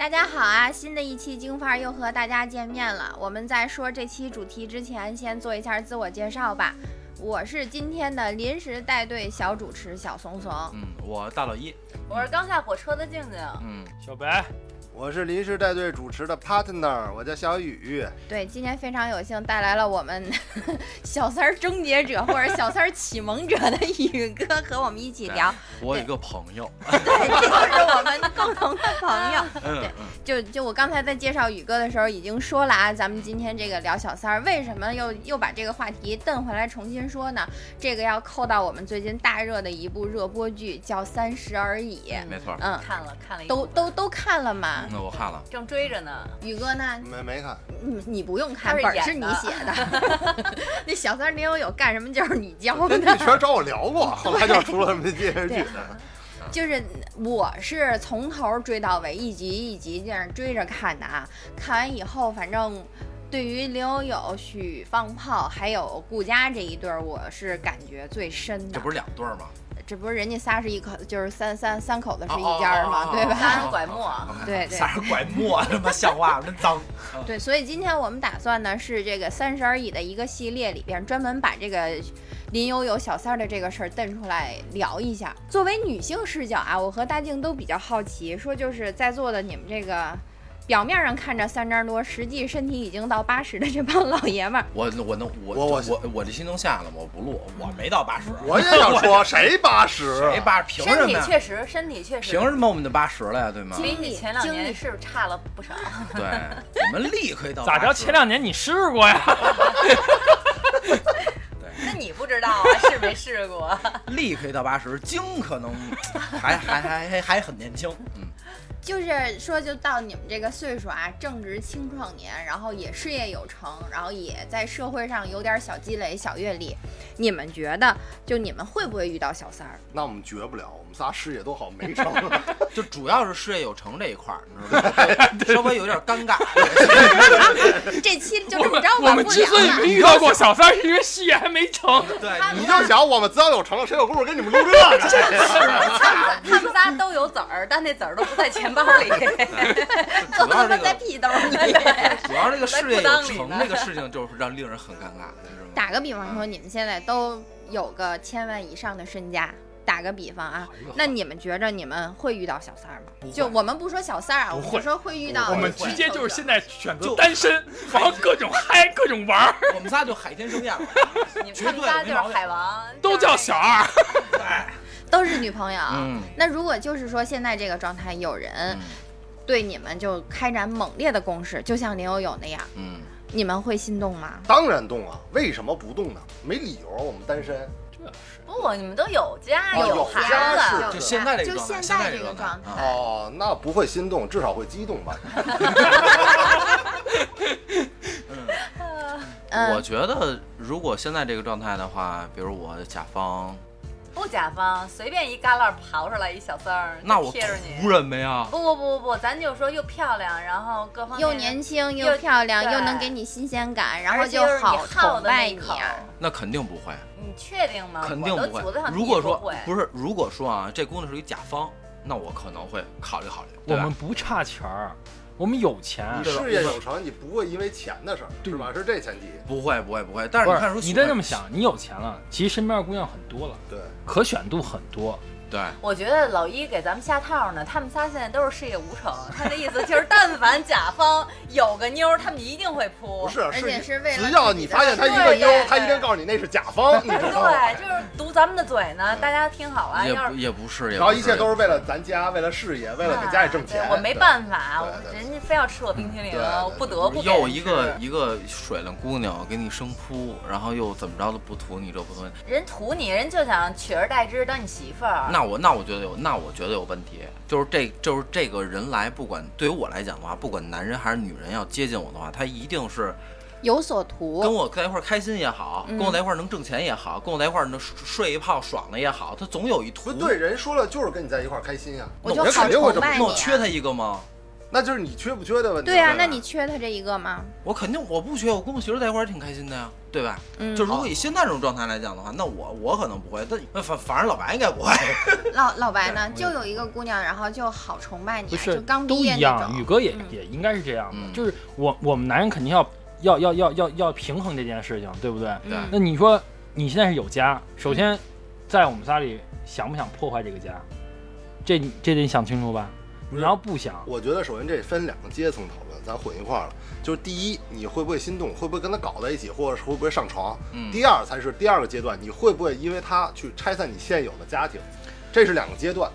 大家好啊！新的一期京范儿又和大家见面了。我们在说这期主题之前，先做一下自我介绍吧。我是今天的临时带队小主持小怂怂。嗯，我大老一。我是刚下火车的静静。嗯，小白。我是临时带队主持的 partner，我叫小雨。对，今天非常有幸带来了我们 小三儿终结者或者小三儿启蒙者的宇哥和我们一起聊。我一个朋友。对，这就是我们共同的朋友。嗯，对，就就我刚才在介绍宇哥的时候已经说了啊，咱们今天这个聊小三儿，为什么又又把这个话题蹬回来重新说呢？这个要扣到我们最近大热的一部热播剧，叫《三十而已》。没错。嗯，看了看了，都都都看了吗？那我看了，正追着呢。宇哥呢？没没看。你你不用看，本是你写的。那小三林有有干什么就是你教的。你全找我聊过，后来就出了那电视剧。就是我是从头追到尾，一集一集这样追着看的啊。看完以后，反正对于林有有、许放炮还有顾佳这一对儿，我是感觉最深的。这不是两对儿吗？这不是人家仨是一口，就是三三三口子是一家嘛，对吧？仨人拐磨，对对，仨人拐磨，他妈像话，真脏。对，所以今天我们打算呢，是这个三十而已的一个系列里边，专门把这个林有有小三儿的这个事儿蹬出来聊一下。作为女性视角啊，我和大静都比较好奇，说就是在座的你们这个。表面上看着三张多，实际身体已经到八十的这帮老爷们儿，我我能我我我我这心都下了吗？我不录，我没到八十。我也想说，谁八十？谁八？凭什么？身体确实，身体确实。凭什么我们就八十了呀？对吗？比你前两年是差了不少。对，我们力可以到。咋着？前两年你试过呀？对，那你不知道啊？试没试过。力可以到八十，精可能还还还还还很年轻。嗯。就是说，就到你们这个岁数啊，正值青壮年，然后也事业有成，然后也在社会上有点小积累、小阅历。你们觉得，就你们会不会遇到小三儿？那我们绝不了，仨事业都好没成，就主要是事业有成这一块儿，你知道吗？稍微有点尴尬。这期就这么着我们之所以没遇到过小三儿，是因为事业还没成。对，你就想我们只要有成了，谁有功夫跟你们录这个？他们仨都有子儿，但那子儿都不在钱包里，都他妈在屁兜里。主要这个事业有成这个事情，就是让令人很尴尬。打个比方说，你们现在都有个千万以上的身家。打个比方啊，那你们觉着你们会遇到小三儿吗？就我们不说小三儿啊，我们说会遇到。我们直接就是现在选择单身，然后各种嗨，各种玩儿。我们仨就海天盛宴，绝对仨就是海王，都叫小二，对，都是女朋友。嗯，那如果就是说现在这个状态，有人对你们就开展猛烈的攻势，就像林有有那样，嗯，你们会心动吗？当然动啊，为什么不动呢？没理由，我们单身。不，你们都有家有孩子，就现在这个状态，就现在这个状态。哦，那不会心动，至少会激动吧。嗯，我觉得如果现在这个状态的话，比如我甲方，不甲方，随便一旮旯刨出来一小三儿，那我贴着你，图什么呀？不不不不不，咱就说又漂亮，然后各方面又年轻又漂亮，又能给你新鲜感，然后就好崇拜你。那肯定不会。你确定吗？肯定不会。如果说不是，如果说啊，这姑娘是一甲方，那我可能会考虑考虑。我们不差钱儿，我们有钱。你事业有成，你不会因为钱的事儿，是吧？是这前提。不会不会不会。但是你看，你再这么想，你有钱了，其实身边的姑娘很多了，对，可选度很多。对，我觉得老一给咱们下套呢。他们仨现在都是事业无成，他的意思就是，但凡甲方有个妞，他们一定会扑。不是，而且是为了只要你发现他一个妞，他一定告诉你那是甲方。对，就是堵咱们的嘴呢。大家听好啊，也也不是，然后一切都是为了咱家，为了事业，为了给家里挣钱。我没办法，人家非要吃我冰淇淋，我不得不。又一个一个水灵姑娘给你生扑，然后又怎么着都不图你这不图人图你，人就想取而代之当你媳妇儿。那我那我觉得有。那我觉得有问题，就是这就是这个人来，不管对于我来讲的话，不管男人还是女人要接近我的话，他一定是有所图，跟我在一块儿开心也好，跟我在一块儿能挣钱也好，跟我在一块儿能睡一泡爽了也好，他总有一图。对，人说了就是跟你在一块儿开心呀，我就肯定会这么。那我缺他一个吗？那就是你缺不缺的问题。对呀、吧那你缺他这一个吗？我肯定我不缺，我跟我媳妇在一块儿挺开心的呀，对吧？嗯，就如果以现在这种状态来讲的话，那我我可能不会，但反反正老白应该不会。老老白呢，就有一个姑娘，然后就好崇拜你啊，不是就刚都毕业那一样，宇哥也嗯也应该是这样的，嗯就是我我们男人肯定要要要要要要平衡这件事情，对不对？对嗯那你说你现在是有家，首先在我们仨里想不想破坏这个家？这这得想清楚吧。你要不想，我觉得首先这分两个阶层讨论，咱混一块儿了。就是第一，你会不会心动，会不会跟他搞在一起，或者是会不会上床？嗯第二才是第二个阶段，你会不会因为他去拆散你现有的家庭？这是两个阶段，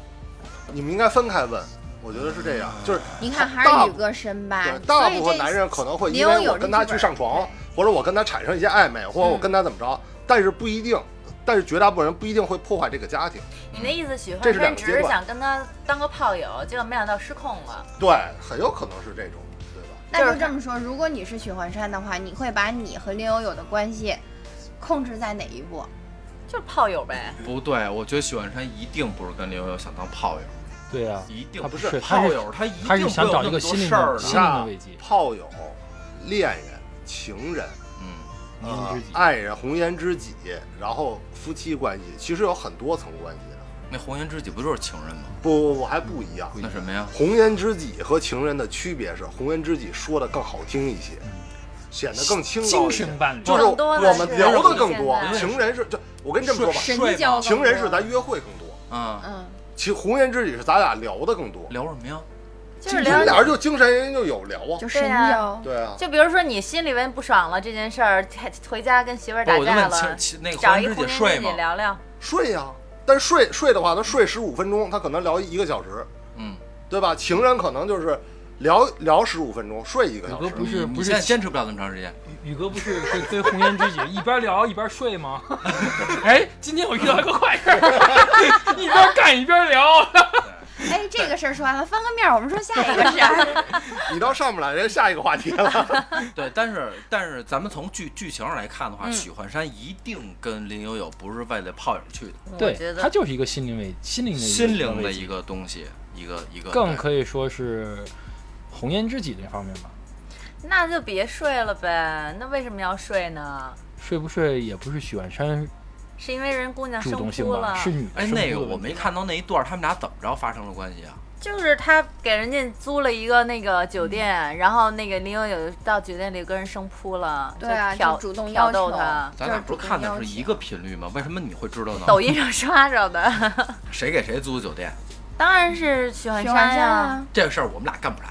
你们应该分开问。我觉得是这样，就是你看还大是宇哥深吧对，大部分男人可能会因为我跟他去上床，或者我跟他产生一些暧昧，或者我嗯跟他怎么着，但是不一定，但是绝大部分人不一定会破坏这个家庭。你那意思，许幻山只是想跟他当个炮友，结果没想到失控了。对，很有可能是这种，对吧？那就就是这么说，如果你是许幻山的话，你会把你和林有有的关系控制在哪一步？就是炮友呗，不对，我觉得许幻山一定不是跟林有有想当炮友，对呀、一定他不是炮友，他一定他是不想找一个会有那么多事儿的。炮友、恋人、情人、爱人、红颜知己，然后夫妻关系，其实有很多层关系的。那红颜知己不就是情人吗？不不不，还不一样。那什么呀？红颜知己和情人的区别是，红颜知己说的更好听一些，显得更清高精一些。神伴侣，就是更多的我们是聊的更多情人是就我跟你这么说吧，神交情人是咱约会更多，嗯，嗯，其红颜知己是咱俩聊的更多。聊什么呀？就是聊你们俩人就精神人就有聊啊，对呀交。对啊，就比如说你心里边不爽了这件事儿，回家跟媳妇儿打不我就问架了找一红颜知己？聊聊。睡呀、但睡睡的话，他睡十五分钟，他可能聊一个小时，嗯，对吧？情人可能就是聊聊十五分钟，睡一个小时。宇哥不是不是现在坚持不了那么长时间。宇哥不是跟跟红颜知己一边聊一边睡吗？哎，今天我遇到一个坏事儿，一边干一边聊。哎，这个事儿说完了，翻个面儿，我们说下一个事儿。你到上不来，人家下一个话题了。对，但是但是咱们从剧剧情上来看的话，嗯许幻山一定跟林有有不是为了泡影去的，我觉对，得他就是一个心灵慰心灵的心灵的慰藉一个东西，一个一个更可以说是红颜知己这方面吧。那就别睡了呗。那为什么要睡呢？睡不睡也不是许幻山是因为人姑娘生扑了，是女哎，那个我没看到那一段，他们俩怎么着发生了关系啊？就是他给人家租了一个那个酒店，然后那个林有有到酒店里跟人生扑了，对啊，就挑主动挑要逗他。咱俩不是看的是一个频率吗？为什么你会知道呢？抖音上刷着的，谁给谁租的酒店？当然是许幻山呀。啊，这个事儿我们俩干不来。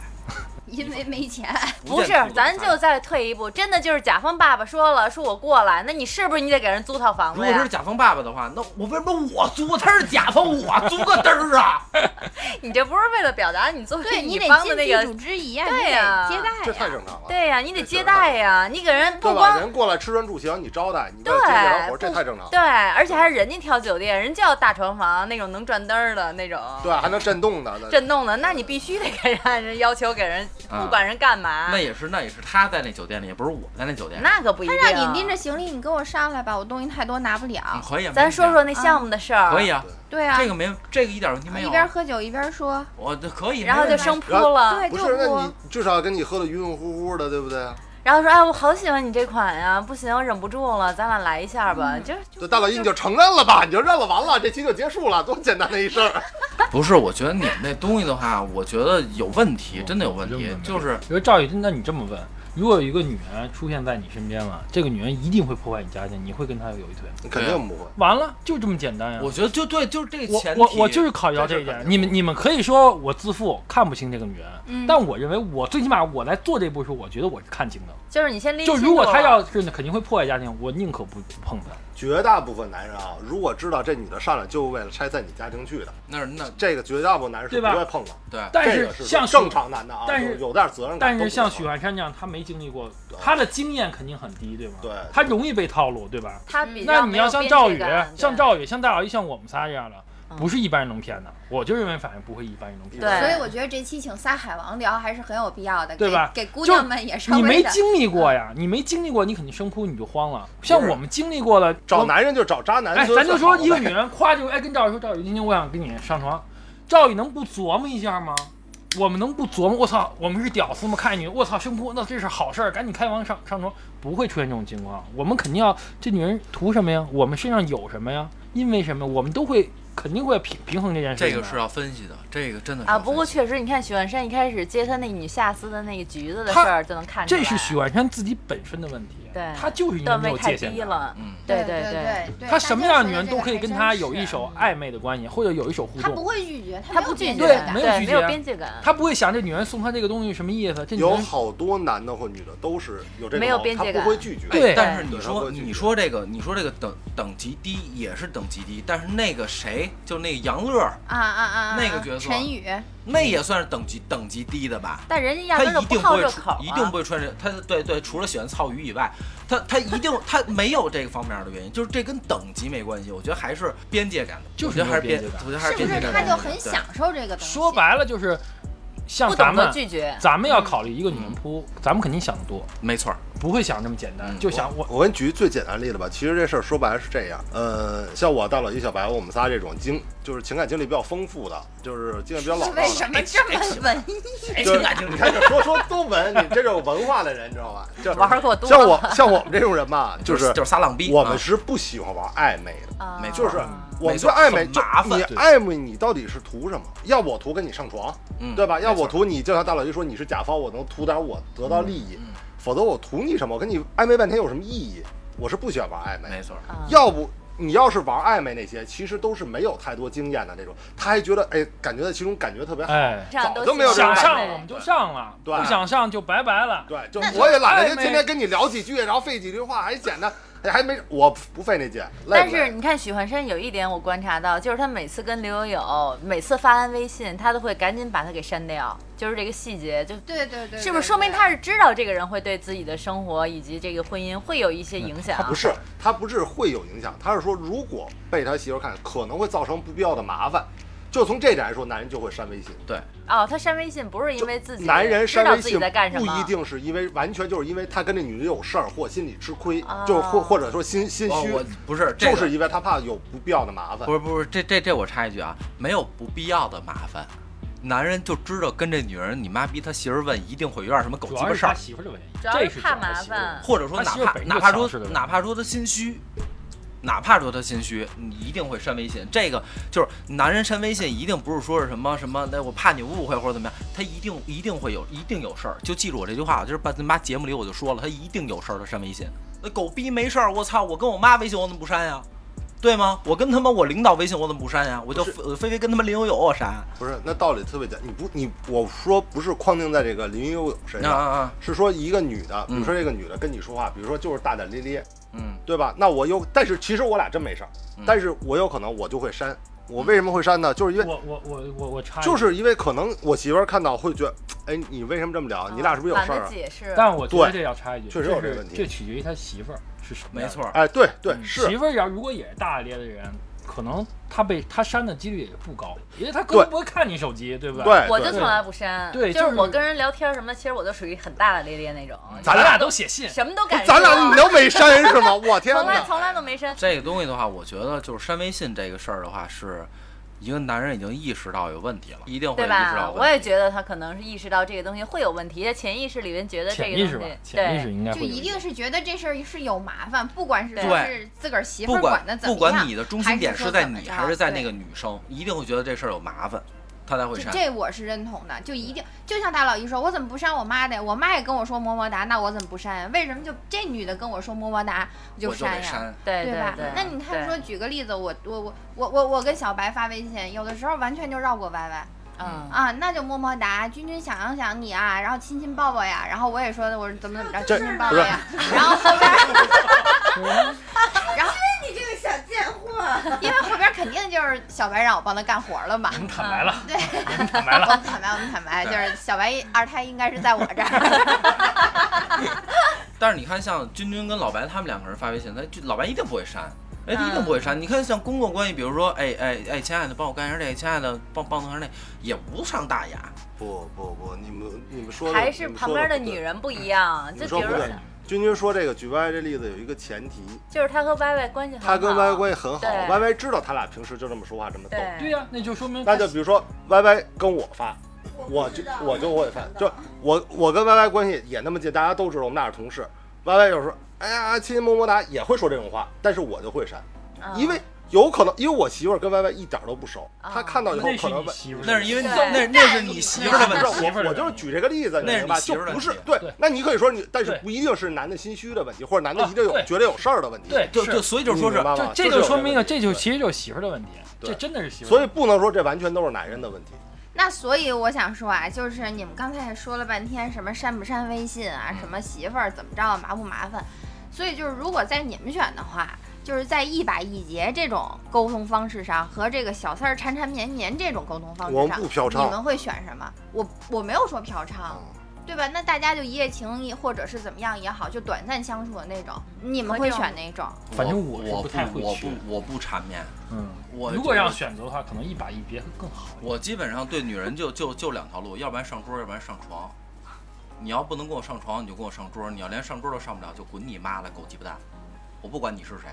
因为没钱。不是，咱就再退一步，真的就是甲方爸爸说了，说我过来，那你是不是你得给人租套房子呀？如果是甲方爸爸的话，那我为什么我租？他是甲方，我租个嘚儿啊！你这不是为了表达你作为对你方的那个主之谊呀，对你得呀接待这太呀。正常了。对呀、你得接待呀，你给人不对吧？光人过来吃穿住行，你招待，你接这张活，这不太正常了。对，而且还是人家挑酒店，人家要大床房那种能转灯儿的那种，对，还能震动的。震动的，那你必须得给人按人要求给人，啊不管人干嘛，那也是，那也是他在那酒店里，也不是我在那酒店里。那可不一定。他让你拎着行李，你给我上来吧，我东西太多拿不嗯了。可以啊，咱说说那项目的事儿，可以啊，对啊，这个没这个一点问题没有一啊。边喝酒一边说，我这可以，然后就生扑了，对，不，就是不那你至少跟你喝的晕晕乎乎的，对不对？然后说哎，我好喜欢你这款呀，不行，我忍不住了，咱俩来一下吧，就就大老一你就承认了吧，你就认了，完了，这期就结束了，多简单的一事儿。不是，我觉得你们那东西的话，我觉得有问题，真的有问题。就是因为赵宇，那你这么问，如果有一个女人出现在你身边了，这个女人一定会破坏你家庭，你会跟她有一腿吗？肯定不会。完了，就这么简单呀。我觉得就对，就是这个我前提。我我就是考虑到这一点。你们你们可以说我自负，看不清这个女人，嗯但我认为我最起码我在做这步的时候，我觉得我是看清的。就是你先拎就如果她要是肯定会破坏家庭，我宁可不不碰她。绝大部分男人啊，如果知道这女的上来就是为了拆散你家庭去的，那那这个绝大部分男人是对不会碰的。对，但是像正常男的啊，但是有有点责任感。但是像许幻山这样，他没经历过，他的经验肯定很低，对吗？对他容易被套路，对吧？他比那你要像赵宇像赵宇，像大老一，像我们仨这样的，嗯不是一般人能骗的。我就认为，反正不会一般人能骗。对所以我觉得这期请仨海王聊还是很有必要的，对吧给给姑娘们也稍你。没经历过呀，你没经历过，你肯定生扑你就慌了。像我们经历过了，找男人就找渣男。哎，咱就说一个女人，夸就哎跟赵宇说，赵宇今天我想跟你上床，赵宇能不琢磨一下吗？我们能不琢磨？我操，我们是屌丝吗？看见女，我操，生扑，那这是好事儿，赶紧开房上上床，不会出现这种情况。我们肯定要这女人图什么呀？我们身上有什么呀？因为什么？我们都会肯定会平平衡这件事。这个是要分析的，这个真的是啊，不过确实，你看许幻山一开始接他那女下司的那个橘子的事儿，就能看出来。这是许幻山自己本身的问题，对他就是因为没段位太有界限了。嗯，对对对，对，他什么样的女人都可以跟他他有一手暧昧的关系，或者有一手互动他不。会拒绝，他不拒绝，对没有对，没有边界感。他不会想这女人送他这个东西什么意思，这有好多男的或女的都是有这没有种他边界感不会拒绝。对但是你说你说这个你说这个等等级低也是等级低，但是那个谁就那个杨乐，啊啊啊！那个角色陈宇，那也算是等级等级低的吧？但人家压他根儿就一定不好这口啊，一定不会穿这，他对对，除了喜欢操鱼以外，他他一定他没有这个方面的原因，就是这跟等级没关系，我觉得还是边界感的，就是我觉得还是边界，感我觉得还是不边界感的是他就很享受这个东西？说白了就是，像咱们拒绝。咱们要考虑一个女人扑，咱们肯定想得多，没错儿，不会想这么简单，嗯就想我我给你举最简单的例子吧，其实这事儿说白了是这样，呃，像我大老一小白，我们仨这种经就是情感经历比较丰富的，就是经验比较老道为什，么这么文艺？情感经历你看这说说都文，你这种文化的人，你知道吧？就玩儿过多像我像我们这种人吧，就是就是撒浪逼，我们啊是不喜欢玩暧昧的，啊没错就是我们没错对暧昧你对暧昧你到底是图什么？要我图跟你上床，嗯对吧？要我图你就像大老一说你是甲方，我能图点我得到利益嗯嗯，否则我图你什么？我跟你暧昧半天有什么意义？我是不喜欢玩暧昧没。错要不你要是玩暧昧那些，其实都是没有太多经验的那种，他还觉得哎，感觉在其中感觉特别好。哎，这样都早就没有想上我们就上了，对不想上就拜拜了。对，就我也懒得暧昧天天跟你聊几句，然后费几句话，还简单，哎还没我不费那劲。累但是你看许幻山有一点我观察到，就是他每次跟刘友友每次发完微信，他都会赶紧把他给删掉，就是这个细节，就对对对，是不是说明他是知道这个人会对自己的生活以及这个婚姻会有一些影响？他不是，他不是会有影响，他是说如果被他媳妇儿看，可能会造成不必要的麻烦。就从这点来说，男人就会删微信。对，哦，他删微信不是因为自己男人删微信在干什么，不一定是因为完全就是因为他跟这女人有事儿或心里吃亏，哦就是或或者说心心虚，哦我不是这个就是因为他怕有不必要的麻烦不。是不是，这这这我插一句啊，没有不必要的麻烦。男人就知道跟这女人，你妈逼他媳妇儿问，一定会有点什么狗鸡巴事儿，媳妇儿的问题，主要这是是怕麻烦。或者说哪怕哪怕说哪怕说他心虚，哪怕说他心虚，你一定会删微信。这个就是男人删微信，一定不是说是什么什么，那我怕你误会或者怎么样，他一定一定会有一定有事儿。就记住我这句话，就是把他妈节目里我就说了，他一定有事儿，他删微信。那狗逼没事儿，我操！我跟我妈微信我怎么不删呀？对吗？我跟他妈我领导微信我怎么不删呀？我就非非跟他们林有有我删。不是，那道理特别简单，你不你我说不是框定在这个林有有身上，啊啊啊！是说一个女的，比如嗯说这个女的跟你说话，比如说就是大大咧咧，嗯，对吧？那我有，但是其实我俩真没事儿，嗯但是我有可能我就会删。我为什么会删呢？就是因为我我我我我插，就是因为可能我媳妇儿看到会觉得，哎，你为什么这么聊？你俩是不是有事儿啊？得解释，但我觉得对这要插一句，确实有这个问题这取决于他媳妇儿是什么。没错。哎，对对是媳，妇儿要如果也是大咧咧的人，可能他被他删的几率也不高，因为他根本不会看你手机，对不？对对我就从来不删，就对就是是我跟人聊天什么的，其实我都属于很大大咧咧那种，咱俩都写信，什么都敢说，咱俩你都没删是吗？我 天哪！从来从来都没删。这个东西的话，我觉得就是删微信这个事儿的话，是一个男人已经意识到有问题了，一定会对意识到吧？我也觉得他可能是意识到这个东西会有问题，潜意识里面觉得这个东西，，潜意识对，就应该会有一定是觉得这事儿是有麻烦，不管是说是自个儿媳妇儿不管管的怎么不管样，你的中心点还是是在你还是在那个女生，一定会觉得这事儿有麻烦，他才会这删。这我是认同的，就一定就像大老姨说，我怎么不删我妈的？我妈也跟我说么么哒，那我怎么不删呀？为什么就这女的跟我说么么哒我就删呀？删。对对吧对？那你看说，举个例子，我我我我我我跟小白发微信，有的时候完全就绕过歪歪嗯啊，那就么么哒，君君想想想你啊，然后亲亲抱抱呀，然后我也说的我说怎么怎么着，亲亲抱抱呀，然后后边儿 然后 因为后边肯定就是小白让我帮他干活了嘛，我们 坦白了，对，我们坦白我。们坦白，我们坦白，就是小白二胎应该是在我这儿。但是你看，像君君跟老白他们两个人发微信，他就老白一定不会删，哎，嗯一定不会删。你看像公共关系，比如说，哎哎哎，亲爱的，帮我干一下这个，亲爱的，帮帮弄一下那，也无伤大雅。不不不，你们你们说的还是旁边的女。人不一样，就比如说君君说这个举歪歪这例子有一个前提，就是他和歪歪关系很好，他跟歪歪关系很好，对歪歪知道他俩平时就这么说话这么逗。对对呀、那就说明那就比如说歪歪跟我发，我就我就会发，就我我跟 Y Y 关系也那么近，大家都知道我们俩是同事。Y Y 有时候哎呀亲亲么么哒也会说这种话，但是我就会删，嗯因为有可能因为我媳妇儿跟 Y Y 一点都不熟，啊她看到以后可能问。媳妇，那是因为你那那是你媳妇儿的问题。我，我就是举这个例子，你那是明白？你媳妇儿的就不是对对。那你可以说你，但是不一定是男的心虚的问题，或者男的一定有啊觉得有事儿的问题。对是对对，所以就说是你明白吗这这就说明了，问题这就其实就是媳妇儿的问题，对这真的是媳妇儿所以。不能说这完全都是男人的问题。那所以我想说啊，就是你们刚才也说了半天什么删不删微信啊，什么媳妇儿怎么着麻不麻烦，所以就是如果在你们选的话，就是在一把一结这种沟通方式上和这个小三儿缠缠绵绵这种沟通方式我上，们不嫖娼你们会选什么？我我没有说嫖娼，啊对吧？那大家就一夜情一或者是怎么样也好，就短暂相处的那种，你们会选哪种？反正我我是不太会去我不我不缠绵，嗯，我如果要选择的话，可能一把一别会更好。我基本上对女人就就就两条路，要不然上桌，要不然上床。你要不能跟我上床，你就跟我上桌；你要连上桌都上不了，就滚你妈的狗鸡巴蛋！我不管你是谁，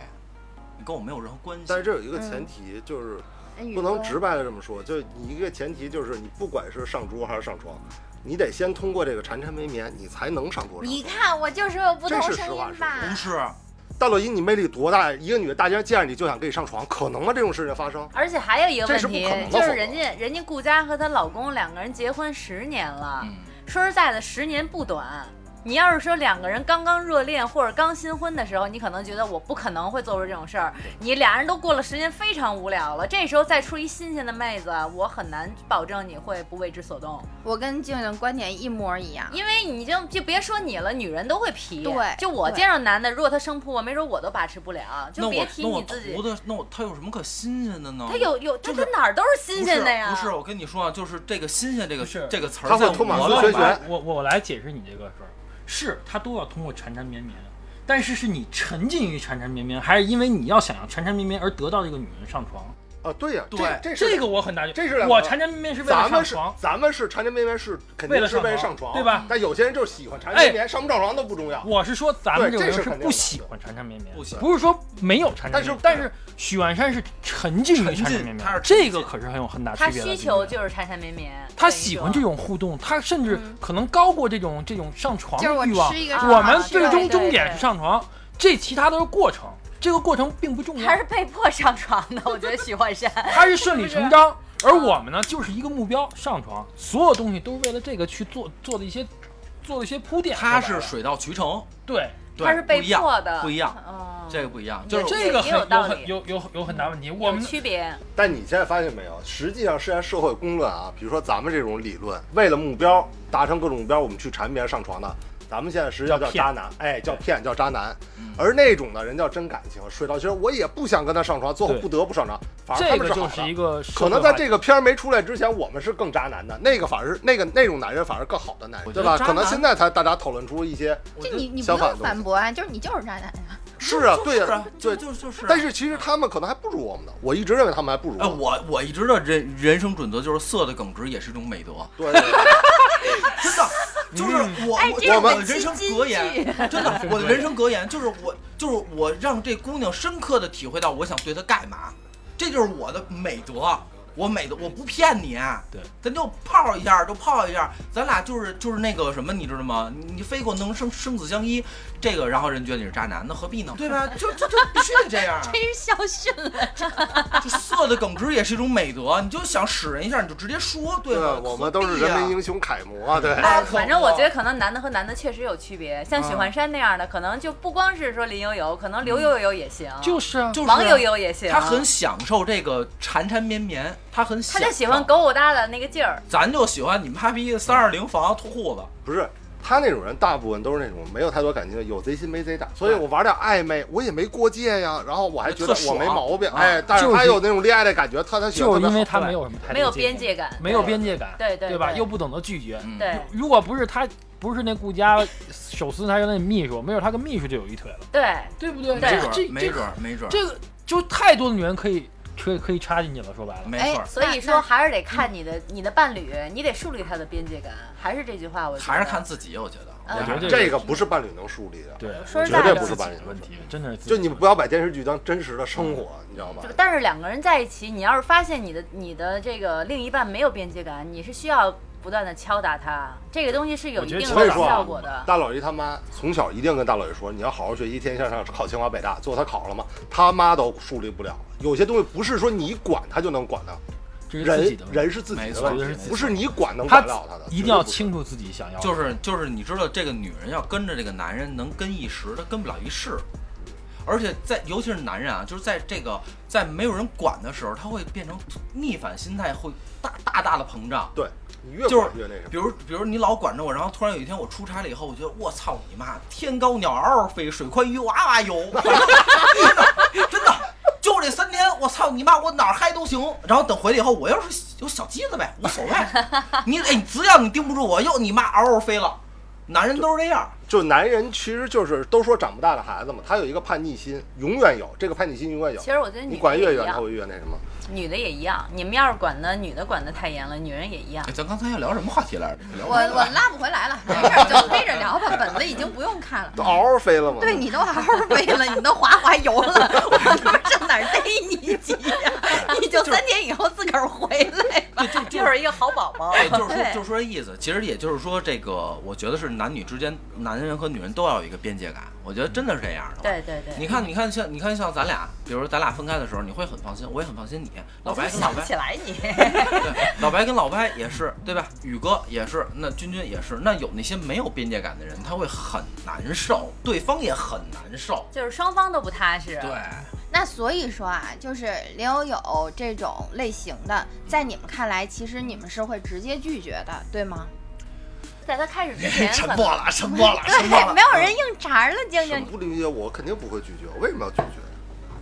你跟我没有任何关系。但是这有一个前提，就是不能直白的这么说，就你一个前提就是你不管是上桌还是上床，你得先通过这个缠缠绵绵，你才能上桌上你。看我就是有不同这是声实话实音吧？不是，大洛伊，你魅力多大？一个女的大街见着你就想跟你上床，可能吗？这种事情发生？而且还有一个问题就是人家人家顾佳和她老公两个人结婚十年了，嗯，说实在的，十年不短。你要是说两个人刚刚热恋或者刚新婚的时候，你可能觉得我不可能会做出这种事儿。你俩人都过了时间，非常无聊了，这时候再出一新鲜的妹子，我很难保证你会不为之所动。我跟静静观点一模一样。因为你就就别说你了，女人都会皮。对就我对见着男的，如果他生扑我，没准我都把持不了。就别提我那我你自己那我那我他有什么可新鲜的呢？他有有，他就是他哪儿都是新鲜的呀。不是，不是，我跟你说啊，就是这个新鲜这个这个词儿，他在我我我来解释你这个事儿，是他都要通过缠缠绵绵，但是是你沉浸于缠缠绵绵，还是因为你要想要缠缠绵绵而得到这个女人上床？啊，对呀、对这这这个我很大就这是两个我缠缠绵绵是为了咱们是上床，咱们是缠缠绵绵是肯定是为了上床对吧但有些人就是喜欢缠缠绵绵，上不上床都不重要。我是说咱们这个人是不喜欢缠缠绵绵，不喜欢不是说没有缠缠绵绵，但是但是许愿山是沉浸于缠缠绵绵，这个可是很有很大区他别的。需求就是缠缠绵绵。他喜欢这种互动，他甚至嗯可能高过这种这种上床的欲望我们最终终点是上床，这其他都是过程，这个过程并不重要他，是被迫上床的，我觉得 许幻山。他是顺理成章。而我们呢，就是一个目标，上床，所有东西都是为了这个去做做的一些做的一些铺垫。他是水到渠成，对对他是被迫的，不一样，嗯，这个不一样，就是这个很有也有道理很有有有很大问题。我们区别。但你现在发现没有？实际上是在社会公论啊，比如说咱们这种理论，为了目标达成各种目标，我们去缠绵上床的，咱们现在实际上叫叫渣男，哎，叫骗，叫渣男。嗯而那种的人叫真感情，水到其实，我也不想跟他上床，最后不得不上床，反而他这个就们好的。是一个可能在这个个片儿没出来之前，我们是更渣男的，那个反而是那个那种男人反而更好的男人，对吧？可能现在才大家讨论出一些这你你不用相反驳啊，就是你就是渣男呀。是啊，对啊，对就。就就是啊。但是其实他们可能还不如我们呢，我一直认为他们还不如哎，我。我我一直的人人生准则就是色的耿直也是一种美德，对 真的，就是我哎，我我的人生格言，真的，我的人生格言就是我就是我让这姑娘深刻的体会到我想对她干嘛，这就是我的美德。我美的我不骗你，对，咱就泡一下，就泡一下，咱俩就是就是那个什么，你知道吗？你你非给我弄生生死相依，这个然后人觉得你是渣男，那何必呢？对吧？就就就必须得这样。真是校训了，这色的耿直也是一种美德，你就想使人一下，你就直接说，对对，吧？我们都是人民英雄楷模啊，对。哎，反正我觉得可能男的和男的确实有区别，像许幻山那样的，可能就不光是说林有有，可能刘悠悠也行，就是啊，就是王悠悠也行。他很享受这个缠缠绵绵，他很。他就喜欢狗狗搭的那个劲儿。咱就喜欢你妈逼三二零房脱裤子，不是他那种人，大部分都是那种没有太多感情的，有贼心没贼胆，所以我玩点暧昧，我也没过界呀，然后我还觉得我没毛病，哎，但是他有那种恋爱的感觉，他他喜欢就是因为他没有什么太没有边界感，没有边界感，对对对吧？又不懂得拒绝。嗯，对如果不是他，不是那顾家手撕他的那秘书，没准他跟秘书就有一腿了，对，对不对？对没准这，没准，没准，这个就太多的女人可以可以可以插进去了。说白了，哎没错，所以说还是得看你的你的伴侣，你得树立他的边界感。还是这句话，我觉得还是看自己，我觉得。嗯我觉得这个不是伴侣能树立的，对，绝对说实在的不是伴侣的问题，真的是就你们不要把电视剧当真实的生活，你知道吧？但是两个人在一起，你要是发现你的你的这个另一半没有边界感，你是需要不断的敲打他，这个东西是有一定的效果的。大老爷他妈从小一定跟大老爷说，你要好好学习，天天向上，考清华北大。最后他考了吗？他妈都树立不了。有些东西不是说你管他就能管他，这是自己人的人是自己没错的问题这是自己，不是你管能他管了他的。一定要清楚自己想要，就是就是你知道这个女人要跟着这个男人能跟一时，她跟不了一世。而且在尤其是男人啊，就是在这个在没有人管的时候，他会变成逆反心态，会大大大的膨胀。对你越就是管越那什么。比如，比如你老管着我，然后突然有一天我出差了以后，我觉得我操你妈，天高鸟嗷嗷飞，水宽鱼哇哇游，真的真的，就这三天，我操你妈，我哪儿嗨都行。然后等回来以后，我要是有小鸡子呗，无所谓。你哎，只要你盯不住我，又你妈嗷嗷飞了。男人都是这样，就男人其实就是都说长不大的孩子嘛，他有一个叛逆心，永远有这个叛逆心，永远有其。实我觉得你管越远，他会越那什么。女的也一样。你们要是管的女的管的太严了，女人也一样哎。咱刚才要聊什么话题来着？我我拉不回来了，没事儿就飞着聊吧，本子已经不用看了。都嗷嗷飞了吗。对你都嗷嗷飞了，你都滑滑游了，我他妈上哪儿逮你去呀？你就三天以后自个儿回来吧。就是一个好宝宝。哎，就是说，就是说这意思。其实也就是说，这个我觉得是男女之间，男人和女人都要有一个边界感。我觉得真的是这样的。对对对，你看，你看像你看像咱俩，比如说咱俩分开的时候，你会很放心，我也很放心你。老白跟老白想不起，来你。对，老白跟老白也是，对吧？宇哥也是，那君君也是。那有那些没有边界感的人，他会很难受，对方也很难受。就是双方都不踏实。对，那所以说啊，就是林有有这种类型的，在你们看来，其实你们是会直接拒绝的，对吗？在他开始之前，沉默了，沉默了，沉默对，了。没有人硬茬儿了，静什么静。不理解我，肯定不会拒绝。我为什么要拒绝？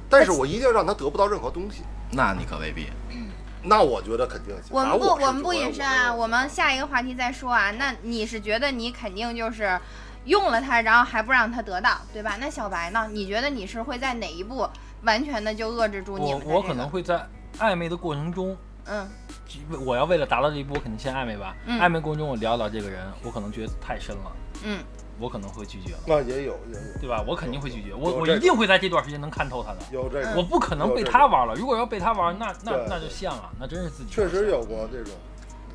但是我一定要让他得不到任何东西。那你可未必。那我觉得肯定行。我们不，我们不隐身啊，我我们下一个话题再说啊。那你是觉得你肯定就是用了他，然后还不让他得到，对吧？那小白呢？你觉得你是会在哪一步完全的就遏制住你我们这个？我可能会在暧昧的过程中，嗯我要为了达到这一步，我肯定先暧昧吧。嗯暧昧过程中，我聊到这个人，我可能觉得太深了，嗯，我可能会拒绝了，那也有也有对吧？我肯定会拒绝，我我一定会在这段时间能看透他的。有这我不可能被他玩了，如果要被他玩，那那那就像了，那真是自己。确实有过这种。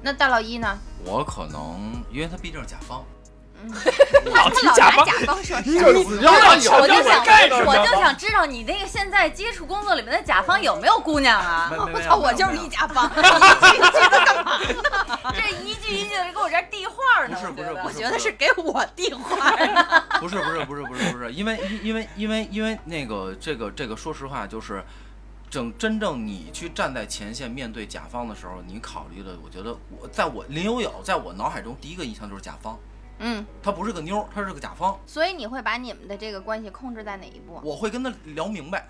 那大老一呢？我可能，因为他毕竟是甲方，嗯，老他甲方拿甲方说事这儿。死要他有我就想我就想知道你那个现在接触工作里面的甲方有没有姑娘啊？没没没有我操，我就是没有你甲方，你去你去他干嘛呢？这一句一句的给我这递话呢。不是不是我觉得是给我递话呢。不是不是不是不是不是，因为因因为因为因为那个这个这个，说实话就是。正真正你去站在前线面对甲方的时候，你考虑的，我觉得我在我林有有在我脑海中第一个印象就是甲方，嗯，他不是个妞儿，他是个甲方，所以你会把你们的这个关系控制在哪一步？我会跟他聊明白，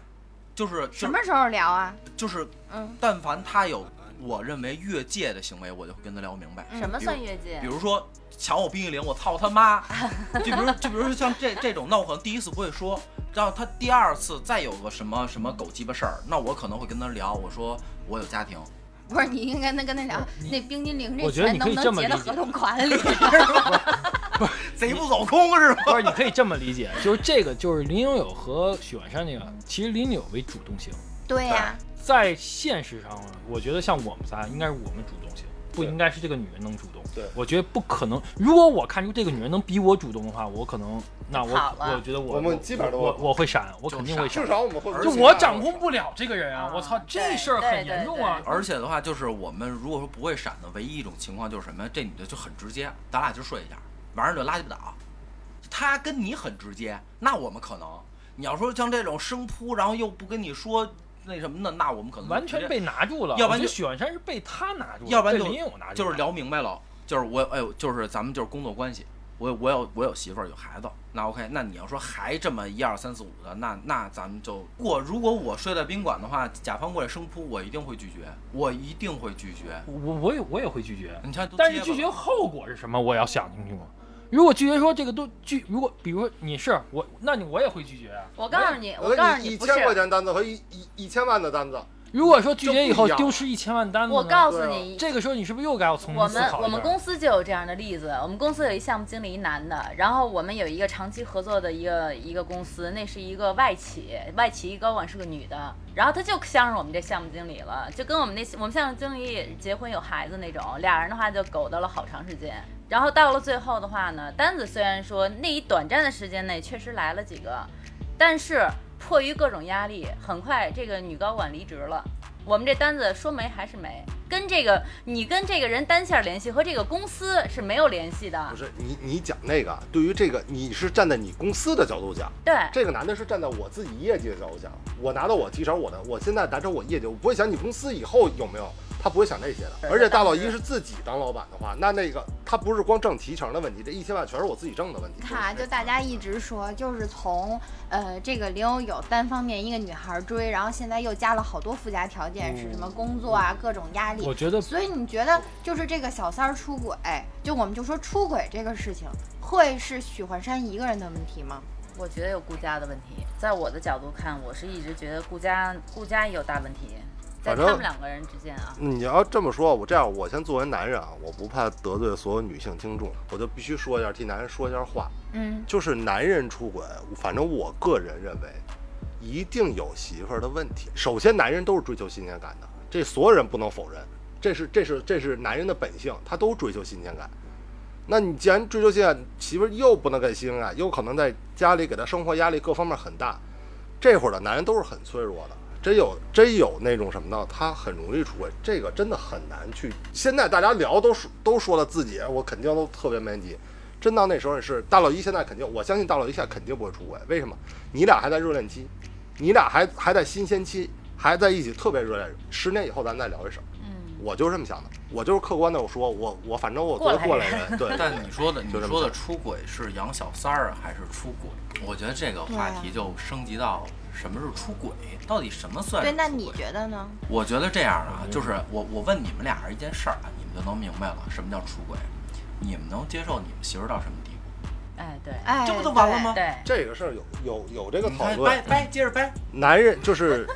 就是什么时候聊啊？就是嗯但凡他有我认为越界的行为，我就会跟他聊明白。嗯什么算越界比？如说抢我冰淇淋，我操他妈！就比如就比如说像这这种，那我可能第一次不会说，然后他第二次再有个什么什么狗鸡巴事儿，那我可能会跟他聊，我说我有家庭，不是，你应该跟他聊那冰激凌这我觉得你可以钱能不能这么理解结到合同款里 是吗？贼不走空是吗？不是，你可以这么理解，就是这个就是林有有和许幻山那个，其实林有有为主动性，对呀，在现实上，我觉得像我们仨应该是我们主动性，不应该是这个女人能主动。对我觉得不可能。如果我看出这个女人能比我主动的话，我可能那我我觉得我我们基本上都我会我我会闪，我肯定会闪至。少我们会就我掌控不了这个人啊！啊我操，这事儿很严重啊！而且的话，就是我们如果说不会闪的唯一一种情况就是什么？这女的就很直接，咱俩就睡一下，晚上就拉鸡巴倒。她跟你很直接，那我们可能。你要说像这种生扑，然后又不跟你说那什么呢，那我们可能完全被拿住了。要不然就许幻山是被他拿住了，要不然就被林有拿住，就是聊明白了，就是我哎呦，就是咱们就是工作关系，我有我有我有媳妇儿有孩子，那 OK，那你要说还这么一二三四五的，那那咱们就过。如果我睡在宾馆的话，甲方过来生扑，我一定会拒绝，我一定会拒绝。我我也我也会拒绝，你看但是拒绝后果是什么？我要想清楚。如果拒绝说这个都拒，如果比如说你是我，那你我也会拒绝啊。我告诉你，我我告诉给你一千块，钱单子和一一一千万的单子，如果说拒绝以后丢失一千万单子，我告诉你，这个时候你是不是又该要重我新思考我们我们公司就有这样的例子，我们公司有一项目经理，一男的，然后我们有一个长期合作的一个一个公司，那是一个外企，外企一高管是个女的，然后他就相上我们这项目经理了，就跟我们那我们项目经理也结婚有孩子那种，俩人的话就苟到了好长时间。然后到了最后的话呢，单子虽然说那一短暂的时间内确实来了几个，但是迫于各种压力，很快这个女高管离职了。我们这单子说没还是没，跟这个你跟这个人单线联系和这个公司是没有联系的不。是你你讲那个，对于这个你是站在你公司的角度讲，对，这个男的是站在我自己业绩的角度讲，我拿到我提成，我的我现在达成我业绩，我不会想你公司以后有没有，他不会想这些的。而且大老一是自己当老板的话，那那个他不是光挣提成的问题，这一千万全是我自己挣的问题。看，就大家一直说，就是从呃这个林有有单方面一个女孩追，然后现在又加了好多附加条件，是什么工作啊，各种压力。我觉得所以你觉得就是这个小三儿出轨，就我们就说出轨这个事情，会是许幻山一个人的问题吗？我觉得有顾家的问题。在我的角度看，我是一直觉得顾家顾家也有大问题，在反正他们两个人之间啊。你要这么说，我这样，我先作为男人啊，我不怕得罪所有女性听众，我就必须说一下，替男人说一下话。嗯，就是男人出轨，反正我个人认为，一定有媳妇儿的问题。首先，男人都是追求新鲜感的，这所有人不能否认，这是这是这是男人的本性，他都追求新鲜感。那你既然追求新鲜感，媳妇儿又不能给新鲜感，又可能在家里给他生活压力各方面很大，这会儿的男人都是很脆弱的。真有真有那种什么呢？他很容易出轨，这个真的很难去。现在大家聊都说都说了自己，我肯定都特别没问题。真到那时候是大老一，现在肯定，我相信大老一现在肯定不会出轨。为什么？你俩还在热恋期，你俩还还在新鲜期，还在一起特别热恋。十年以后咱再聊这事儿，嗯，我就是这么想的。我就是客观的，我说我我反正我作为过过来来人，对。但你说的你说的出轨是养小三儿啊还是出轨？我觉得这个话题就升级到什么是出轨，到底什么算是对，那出轨你觉得呢？我觉得这样啊，就是我我问你们俩人一件事儿啊，你们就能明白了什么叫出轨。你们能接受你们媳妇儿到什么地步？哎，对哎，这不就完了吗对，这个事儿有有有这个讨论掰，掰，接着掰。男人就是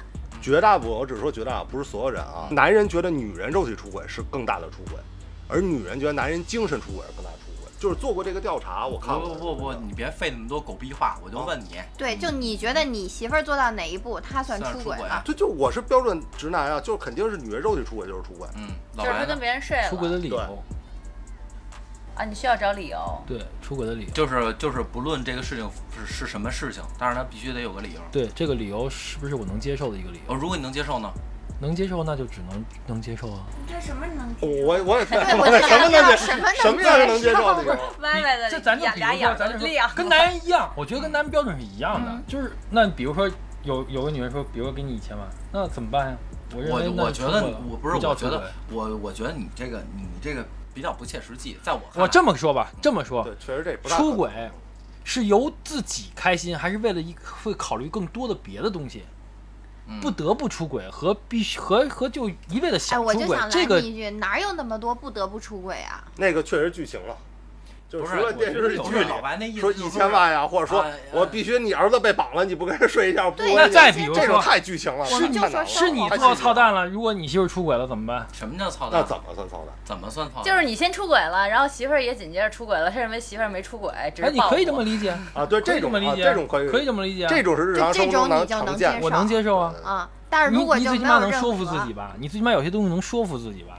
绝大部分，我只是说绝大部分，不是所有人啊。男人觉得女人肉体出轨是更大的出轨，而女人觉得男人精神出轨是更大的出轨。就是做过这个调查，我看不。不不不，你别费那么多狗逼话，我就问你，对，就你觉得你媳妇儿做到哪一步，她算算出轨出轨了？这就我是标准直男啊，就是肯定是女人肉体出轨就是出轨。嗯，老就是他跟？别人睡了出轨的理由，啊，你需要找理由。对出轨的理由，就是就是不论这个事情是是什么事情，但是他必须得有个理由。对这个理由是不是我能接受的一个理由？哦，如果你能接受呢？能接受那就只能能接受啊。这什么能？我我也对，我我就什么什么能什么样是能接受？歪歪的这咱就俩俩比如说，咱就跟男人一样，我觉得跟男人标准是一样的，嗯就是那比如说有有个女人说，比如说给你一千万，那怎么办呀？我我我觉得我不是，我觉得我我觉得你这个你这个比较不切实际，在我看来，我这么说吧，这么说，对，确实这不大出轨是由自己开心，还是为了一会考虑更多的别的东西？嗯。不得不出轨和必须和和就一味的哎，想出轨，我就想这个来你一句，哪有那么多不得不出轨啊？那个确实剧情了，就不是除了电视剧里老白那意思说一千万呀，或者说我必须你儿子被绑了，你不跟人睡一觉，那再比如这种说太剧情了，我们就太难了说是你做操蛋了，如果你媳妇出轨了怎么办？什么叫操蛋？那怎么算操蛋？怎么算操蛋？就是你先出轨了，然后媳妇儿也紧接着出轨了，他认为媳妇儿没出轨，只哎，你可以这么理解，啊？对，这种啊这么理解，这种可以，可以这么理解，这种是日常这生活中这种你就常见的。能接受我能接受啊。啊，但是如果你最起码能说服自己吧？你最起码有些东西能说服自己吧？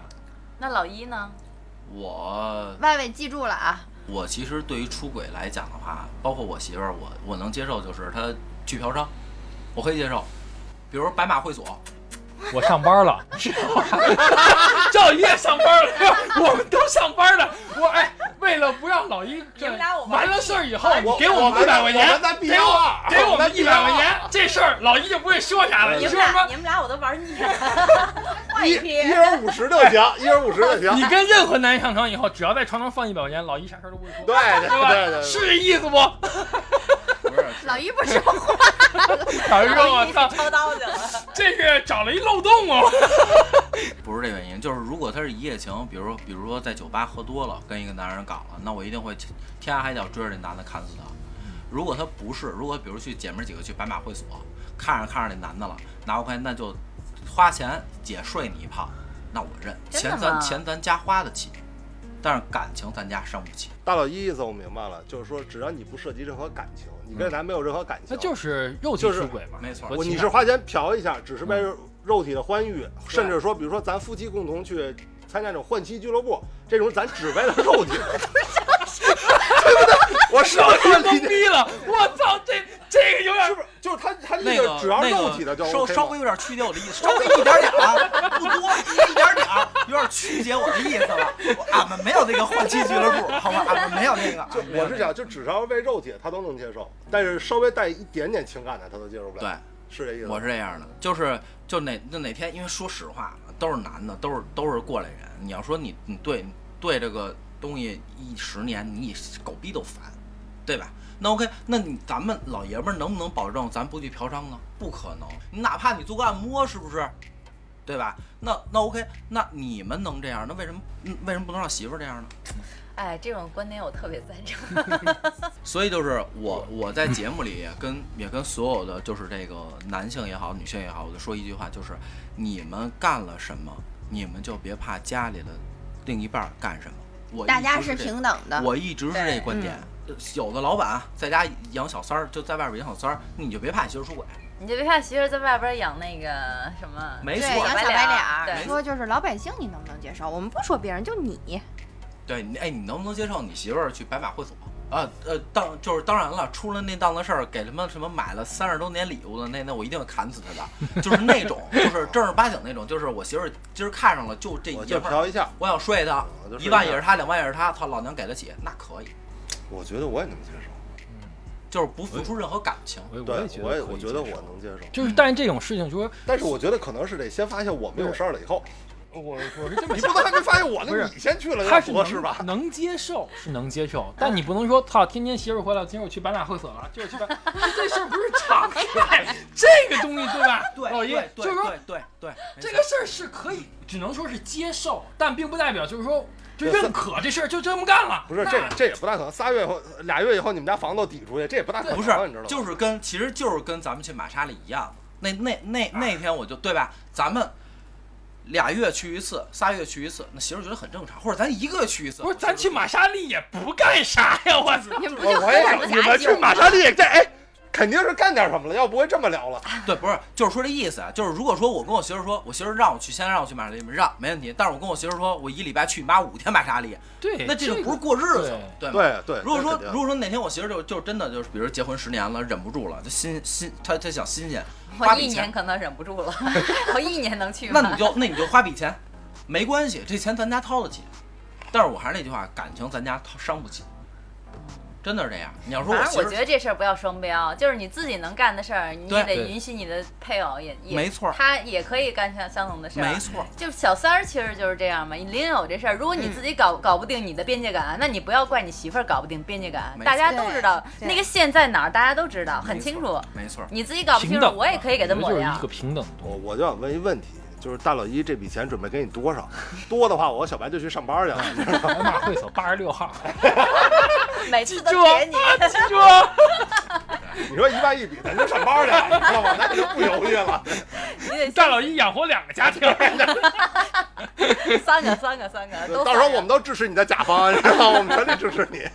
那老一呢？我外围记住了啊，我其实对于出轨来讲的话，包括我媳妇儿，我我能接受，就是她去嫖娼，我可以接受。比如白马会所，我上班了，赵一也上班了，我们都上班了。我哎，为了不让老一你们俩我玩完了事儿以后，我给我们一百块钱给我我给我们一百块钱，这事儿老一就不会说啥了。你你们俩，你说什么你？们俩我都玩腻了，换一一人五十就行，一人五十就行。你跟任何男人上床以后，只要在床上放一百块钱，老一啥事儿都不会说，对对对吧？对对，是这意思不？不是老一不说话，老一说：“我操，抄刀去了。这是找了一漏洞啊。不是这原因，就是如果他是一夜情，比如比如说在酒吧喝多了，跟一个男人搞了，那我一定会天涯海角追着这男的砍死他。如果他不是，如果比如去姐妹几个去白马会所，看着看着那男的了，拿五块钱那就花钱姐睡你一炮，那我认，钱咱钱咱家花得起，但是感情咱家伤不起。大老一意思我明白了，就是说只要你不涉及任何感情，你跟咱没有任何感情，那就是肉体就是出轨嘛，没错你是花钱嫖一下，只是为肉体的欢愉，嗯甚至说，比如说咱夫妻共同去参加这种换妻俱乐部，这种咱只为了肉体，对不对？我是不是太理解？懵逼了！我操，这这个有点是不是？就是他他那个个只要那肉体的就个稍稍微有点曲解我的意思，稍微一点点儿，不多，一点点儿，有点曲解我的意思了。俺们没有那个换妻俱乐部，好吧？俺们没有那个。我是想，就只要为肉体他都能接受，但是稍微带一点点情感的他都接受不了。对，是这意思吗。我是这样的，就是就哪就哪天，因为说实话，都是男的，都是都是过来人。你要说你你对你对这个东西一十年，你狗逼都烦，对吧？那 OK，那你咱们老爷们儿能不能保证咱不去嫖娼呢？不可能，你哪怕你做个按摩，是不是？对吧？那那 OK，那你们能这样，那为什么嗯为什么不能让媳妇儿这样呢？哎，这种观点我特别赞成。所以就是我我在节目里也跟也跟所有的就是这个男性也好，女性也好，我就说一句话，就是你们干了什么，你们就别怕家里的另一半儿干什么。我一大家是这平等的。我一直是这观点。有的老板在家养小三儿，就在外边养小三儿，你就别怕你媳妇儿出轨。你就别怕媳妇儿在外边养那个什么，对，没错养小白白脸脸儿，说就是老百姓，你能不能接受？我们不说别人，就你。对，你哎，你能不能接受你媳妇儿去白马会所？啊，呃，当就是当然了，出了那档子事儿，给他们什么买了三十多年礼物的，那那我一定会砍死他的。就是那种，就是正儿八经那种，就是我媳妇儿今儿看上了，就这我爷们儿，就嫖一下，我想睡他一万也是他，两万也是他，操，老娘给得起，那可以，我觉得我也能接受。就是不付出任何感情。我对我也觉，得我也我觉得我能接受。就是，但是这种事情就是但是我觉得可能是得先发现我们有事儿了以后，我我是这你不能还没发现我呢，你先去了，他是能合适吧？能接受是能接受，但你不能说操，天天媳妇儿回来，今儿我去白马会所了，就是去白，这事儿不是常态，这个东西对吧？对，老就是说对对对，这个事儿是可以，只能说是接受，但并不代表就是说就认可这事儿就这么干了。不是那这这也不大可能，仨月后俩月以后你们家房子都抵出去，这也不大可能，不是你知道吗？就是跟其实就是跟咱们去玛莎里一样，那那那那天我就对吧，咱们俩月去一次，仨月去一次，那媳妇儿觉得很正常，或者咱一个月去一次，不是咱去玛莎丽也不干啥呀，我操！你们不就喝我我也点想你们去？玛莎丽这哎，肯定是干点什么了，要不会这么聊了。对，不是，就是说这意思啊，就是如果说我跟我媳妇儿说，我媳妇儿让我去，现在让我去玛莎丽，让没问题，但是我跟我媳妇儿说，我一礼拜去你妈五天玛莎丽，对，那这就不是过日子，对吗？对对，如果说如果说哪天我媳妇儿就就真的就是，比如结婚十年了，忍不住了，就新新她她想新鲜，花我一笔钱年，可能忍不住了，我一年能去吗？那你就那你就花笔钱，没关系，这钱咱家掏得起。但是我还是那句话，感情咱家掏伤不起，真的是这样。你要说反正我觉得这事儿不要双标，就是你自己能干的事儿，你也得允许你的配偶也也没错他也可以干相相同的事儿。没错，就小三儿其实就是这样嘛，你领有这事儿，如果你自己搞、搞不定你的边界感，那你不要怪你媳妇儿搞不定边界感，大家都知道那个线在哪儿，大家都知道，很清楚。没错。你自己搞不清楚，我也可以给他抹掉我觉得就是一个。平等。我我就想问一问题，就是大老一这笔钱准备给你多少？多的话，我和小白就去上班去了。你知道吗白马会所八十六号，每次都记住点你，记住啊，你说一万一笔，咱就上班去了，你知道吗？那就不犹豫了。你得大老一养活两个家庭，三个三个三个，到时候我们都支持你的甲方，你知道吗？我们全力支持你。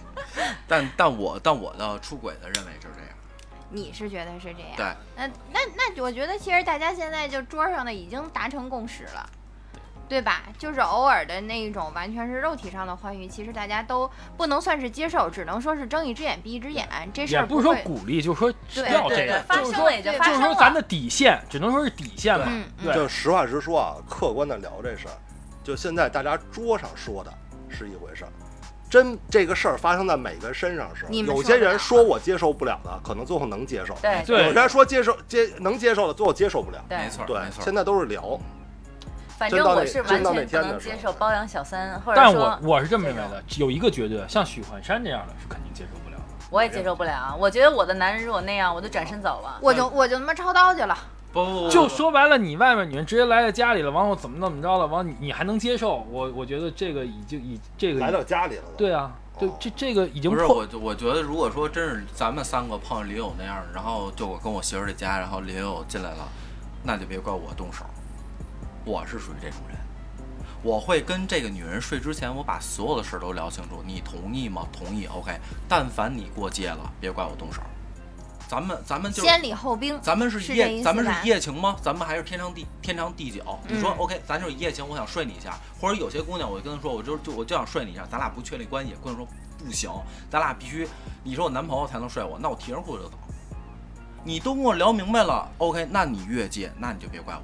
但但我但我的出轨的认为就是这样，你是觉得是这样？对，那那那，我觉得其实大家现在就桌上的已经达成共识了，对吧？就是偶尔的那一种完全是肉体上的欢愉，其实大家都不能算是接受，只能说是睁一只眼闭一只眼。这事儿不是说，鼓励，就是说对对对要这样，发就是说也就发生了。就是说咱的底线，只能说是底线吧。嗯嗯对就实话实说啊，客观的聊这事儿，就现在大家桌上说的是一回事儿，真这个事儿发生在每个人身上的时候，你们有些人说我接受不了的，可能最后能接受；对对有人说接受接能接受的，最后接受不了。对没，错对没，错现。在都是聊。反正我是完全不能接受包养小三，或者但我我是这么认为的，有一个绝对，像许幻山这样的是肯定接受不了的。我也接受不了。我觉得我的男人如果那样，我就转身走了。我就我就他妈抄刀去了。不不不，就说白了，你外面女人直接来到家里了，完后怎么怎么着了，完你你还能接受？我我觉得这个已经已这个来到家里了。对啊，对哦这这个已经不是我，我觉得如果说真是咱们三个碰上林友那样，然后就我跟我媳妇儿在家，然后林友进来了，那就别怪我动手，我是属于这种人，我会跟这个女人睡之前，我把所有的事都聊清楚，你同意吗？同意，OK。但凡你过界了，别怪我动手。咱们咱们就是先礼后兵，咱们是一夜，咱们是一夜情吗？咱们还是天长地天长地久？你说嗯 OK，咱就是一夜情，我想睡你一下，或者有些姑娘，我就跟她说，我就就我就想睡你一下，咱俩不确立关系。姑娘说不行，咱俩必须，你说我男朋友才能睡我，那我提上裤子就走。你都跟我聊明白了，OK，那你越界，那你就别怪我，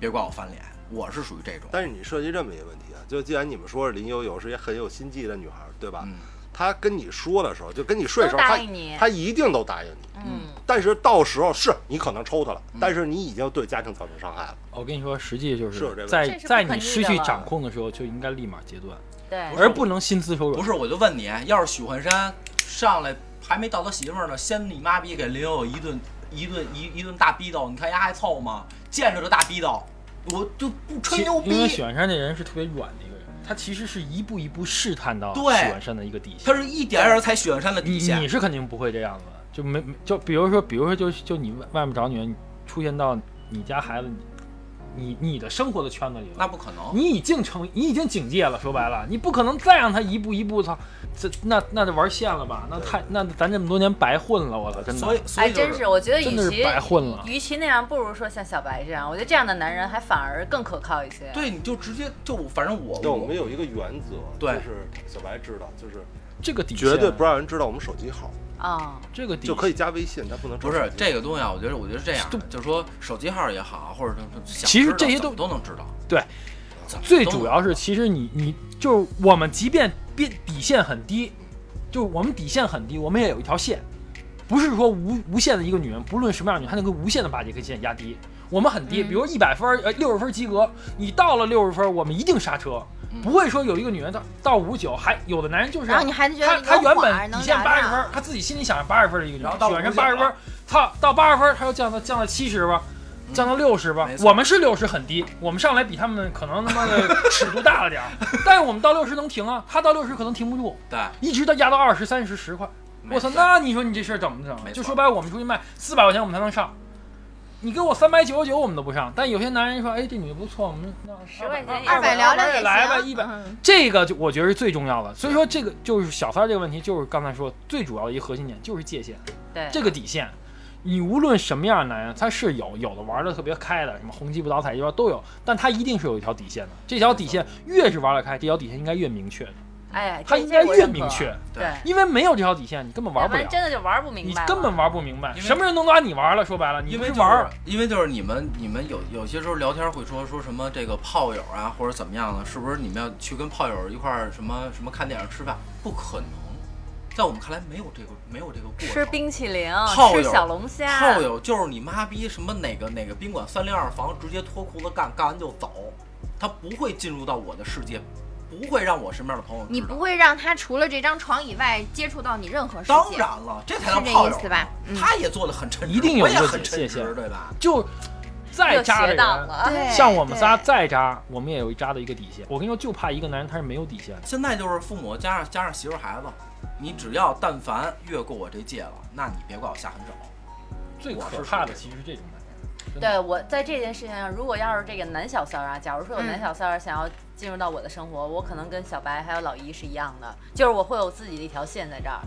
别怪我翻脸，我是属于这种。但是你涉及这么一个问题啊，就既然你们说是林悠悠是一个很有心计的女孩儿，对吧？嗯，她跟你说的时候，就跟你睡的时候，她答应你她一定都答应你。嗯，但是到时候是你可能抽他了，嗯但是你已经对家庭造成伤害了。我跟你说，实际就是在在你失去掌控的时候，就应该立马截断，对，而不能心慈手软。不是，我就问你，要是许幻山上来还没到他媳妇儿呢，先你妈逼给林有有一顿一顿一一顿大逼斗，你看丫还凑吗？见着这大逼斗，我就不吹牛逼因为。许幻山这人是特别软的他其实是一步一步试探到许对幻山的一个底线。他是一点点踩许文山的底你线你。是肯定不会这样子的，就没没就比如说，比如说就就你外外面找女人，你出现到你家孩子，你你你的生活的圈子里了，那不可能。你已经成你已经警戒了，说白了，你不可能再让他一步一步操，这那那就玩线了吧？那太那咱这么多年白混了，我操，真的，所以所哎，以、就是、真是，我觉得真的是与其白混了。与其那样，不如说像小白这样。我觉得这样的男人还反而更可靠一些。对，你就直接就反正我对，我我们有一个原则，对就是小白知道，就是这个底线绝对不让人知道我们手机号，啊，这个底就可以加微信，但不能不是这个东西啊，我觉得我觉得是这样的，就就是说手机号也好，或者其实这些都都能知道。对最主要是，其实你你就是我们，即便边底线很低，就是我们底线很低，我们也有一条线，不是说无无限的一个女人，不论什么样的女人，她能够无限的把这个线压低。我们很低，嗯比如一百分，呃，六十分及格，你到了六十分，我们一定刹车，不会说有一个女人到到五十九，还有的男人就是然后你还觉得他他原本能底线八十分，他自己心里想着八十分的一个女人，然后到59选上八十分了，操，到八十分他又降到降到七十吧，降到六十吧我们是六十很低，我们上来比他们可能他妈的尺度大了点儿，但是我们到六十能停啊，他到六十可能停不住，对，一直到压到二十、三十、十块。我操，那你说你这事儿怎么整就说白了，我们出去卖四百块钱，我们才能上。你给我三百九十九，我们都不上。但有些男人说，哎，这女的不错，我们那10块钱也二百聊聊也也来吧，行一百。嗯这个就我觉得是最重要的。所以说，这个就是小三儿这个问题，就是刚才说最主要的一个核心点，就是界限，对，这个底线。你无论什么样的男人，他是有有的玩的特别开的，什么红鸡不倒彩鸡巴都有，但他一定是有一条底线的。这条底线越是玩得开，这条底线应该越明确的，哎，他应该越明确，对，因为没有这条底线，你根本玩不了。真的就玩不明白，你根本玩不明白，什么人能拿你玩了？说白了，你因为就是玩，因为就是你们你们有有些时候聊天会说说什么这个炮友啊或者怎么样的，是不是你们要去跟炮友一块儿什么什么看电影吃饭？不可能，在我们看来没有这个没有这个过程。吃冰淇淋，炮友吃小龙虾，炮友就是你妈逼什么哪个哪个宾馆三零二房，直接脱裤子干，干完就走，他不会进入到我的世界，不会让我身边的朋友。你不会让他除了这张床以外接触到你任何事情。当然了，这才叫是这炮友意思吧嗯他也做的很称职，一定有一个很称职，界限对吧？就再又渣的人，像我们仨再渣，我们也有一渣的一个底线。我跟你说，就怕一个男人他是没有底线的。现在就是父母加上加上媳妇孩子，你只要但凡越过我这界了，那你别怪我下狠手。最可怕的其实是这种对我在这件事情上，如果要是这个男小三儿啊，假如说有嗯男小三儿想要进入到我的生活，我可能跟小白还有老姨是一样的，就是我会有自己的一条线在这儿。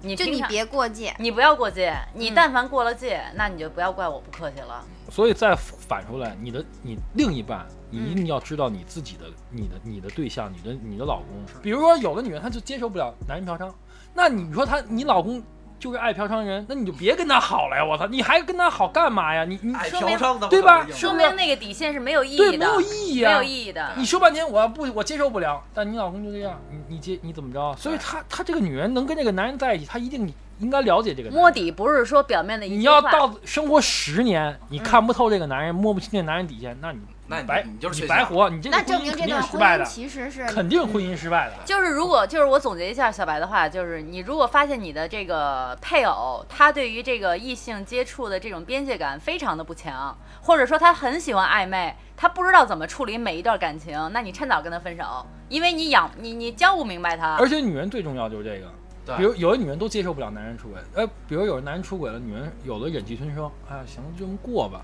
你就你别过界。你不要过界，你嗯但凡过了界，那你就不要怪我不客气了。所以再反出来，你的你另一半，你一定要知道你自己的、你的、你的对象，你的你的老公。比如说，有的女人她就接受不了男人嫖娼，那你说她你老公就是爱嫖娼人，那你就别跟他好了呀！我操，你还跟他好干嘛呀？你你爱说明嫖娼的对吧说明那个底线是没有意对没义的，有意义没啊！有意义的。你说半天我不我接受不了，但你老公就这样，你你接你怎么着？所以她她这个女人能跟这个男人在一起，她一定应该了解这个摸底不是说表面的一你要到生活十年，你看不透这个男人，摸不清这男人底线，那你那你白你就是你白活，你这那证明婚姻肯定这段婚姻是失败的，其实是肯定婚姻失败的。就是如果就是我总结一下小白的话，就是你如果发现你的这个配偶他对于这个异性接触的这种边界感非常的不强，或者说他很喜欢暧昧，他不知道怎么处理每一段感情，那你趁早跟他分手，因为你养你你教不明白他。而且女人最重要就是这个，比如有的女人都接受不了男人出轨，呃，比如有的男人出轨了，女人有的忍气吞声，哎呀，行，就这么过吧。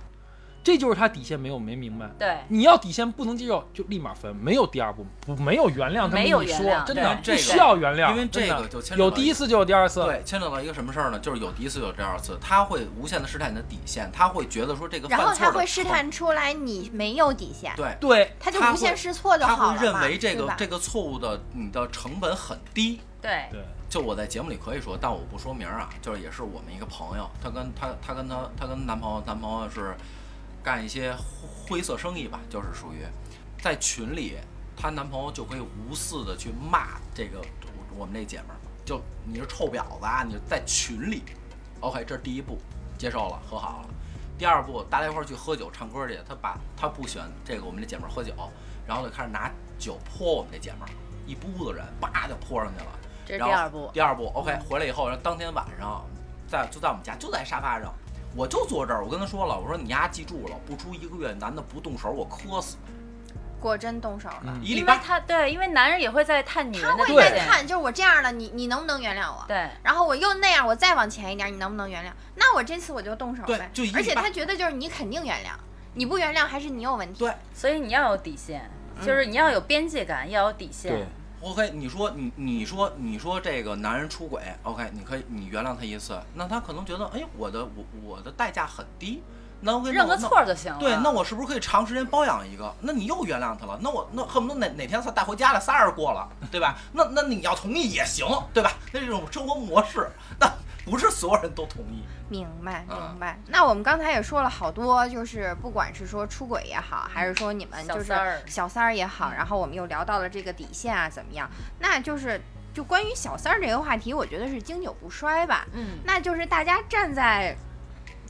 这就是他底线没有没明白。对，你要底线不能接受，就立马分，没有第二步，不没有原谅，这么没有说原谅真的这需要原谅，因为这个就牵扯到有第一次就有第二次，对，牵扯到一个什么事儿呢？就是有第一次有第二次，他会无限的试探你的底线，他会觉得说这个然后犯错的他会试探出来你没有底线，对，对。他就无限试错就好了他会认为这个这个错误的你的成本很低。对，对。就我在节目里可以说，但我不说名儿啊，就是也是我们一个朋友，她跟她她跟她她跟男朋友男朋友是干一些灰色生意吧，就是属于在群里，她男朋友就可以无私的去骂这个我们这姐们儿，就你是臭婊子啊，你在群里，OK，这是第一步，接受了，和好了。第二步，大家一块儿去喝酒唱歌去，他把他不喜欢这个我们这姐们儿喝酒，然后就开始拿酒泼我们这姐们儿，一屋子人，叭就泼上去了。这是然后第二步。第二步，OK，回来以后，然后当天晚上，在就在我们家，就在沙发上，我就坐这儿。我跟他说了，我说你丫记住了，不出一个月，男的不动手，我磕死。果真动手了。嗯因为一礼拜，他对，因为男人也会在探女他人的底会在线。看，就是我这样的，你你能不能原谅我？对，然后我又那样，我再往前一点，你能不能原谅？那我这次我就动手呗。就而且他觉得就是你肯定原谅，你不原谅还是你有问题。对所以你要有底线，就是你要有边界感，要有底线对。，OK，你说你你说你说这个男人出轨，OK，你可以你原谅他一次，那他可能觉得，哎，我的我我的代价很低，那 OK，那认个错就行了。对，那我是不是可以长时间包养一个？那你又原谅他了，那我那恨不得哪哪天他带回家了仨人过了，对吧？那那你要同意也行，对吧？那这种生活模式，那不是所有人都同意。明白，啊明白。那我们刚才也说了好多，就是不管是说出轨也好，还是说你们就是小三儿也好，然后我们又聊到了这个底线啊怎么样？那就是就关于小三儿这个话题，我觉得是经久不衰吧。嗯，那就是大家站在，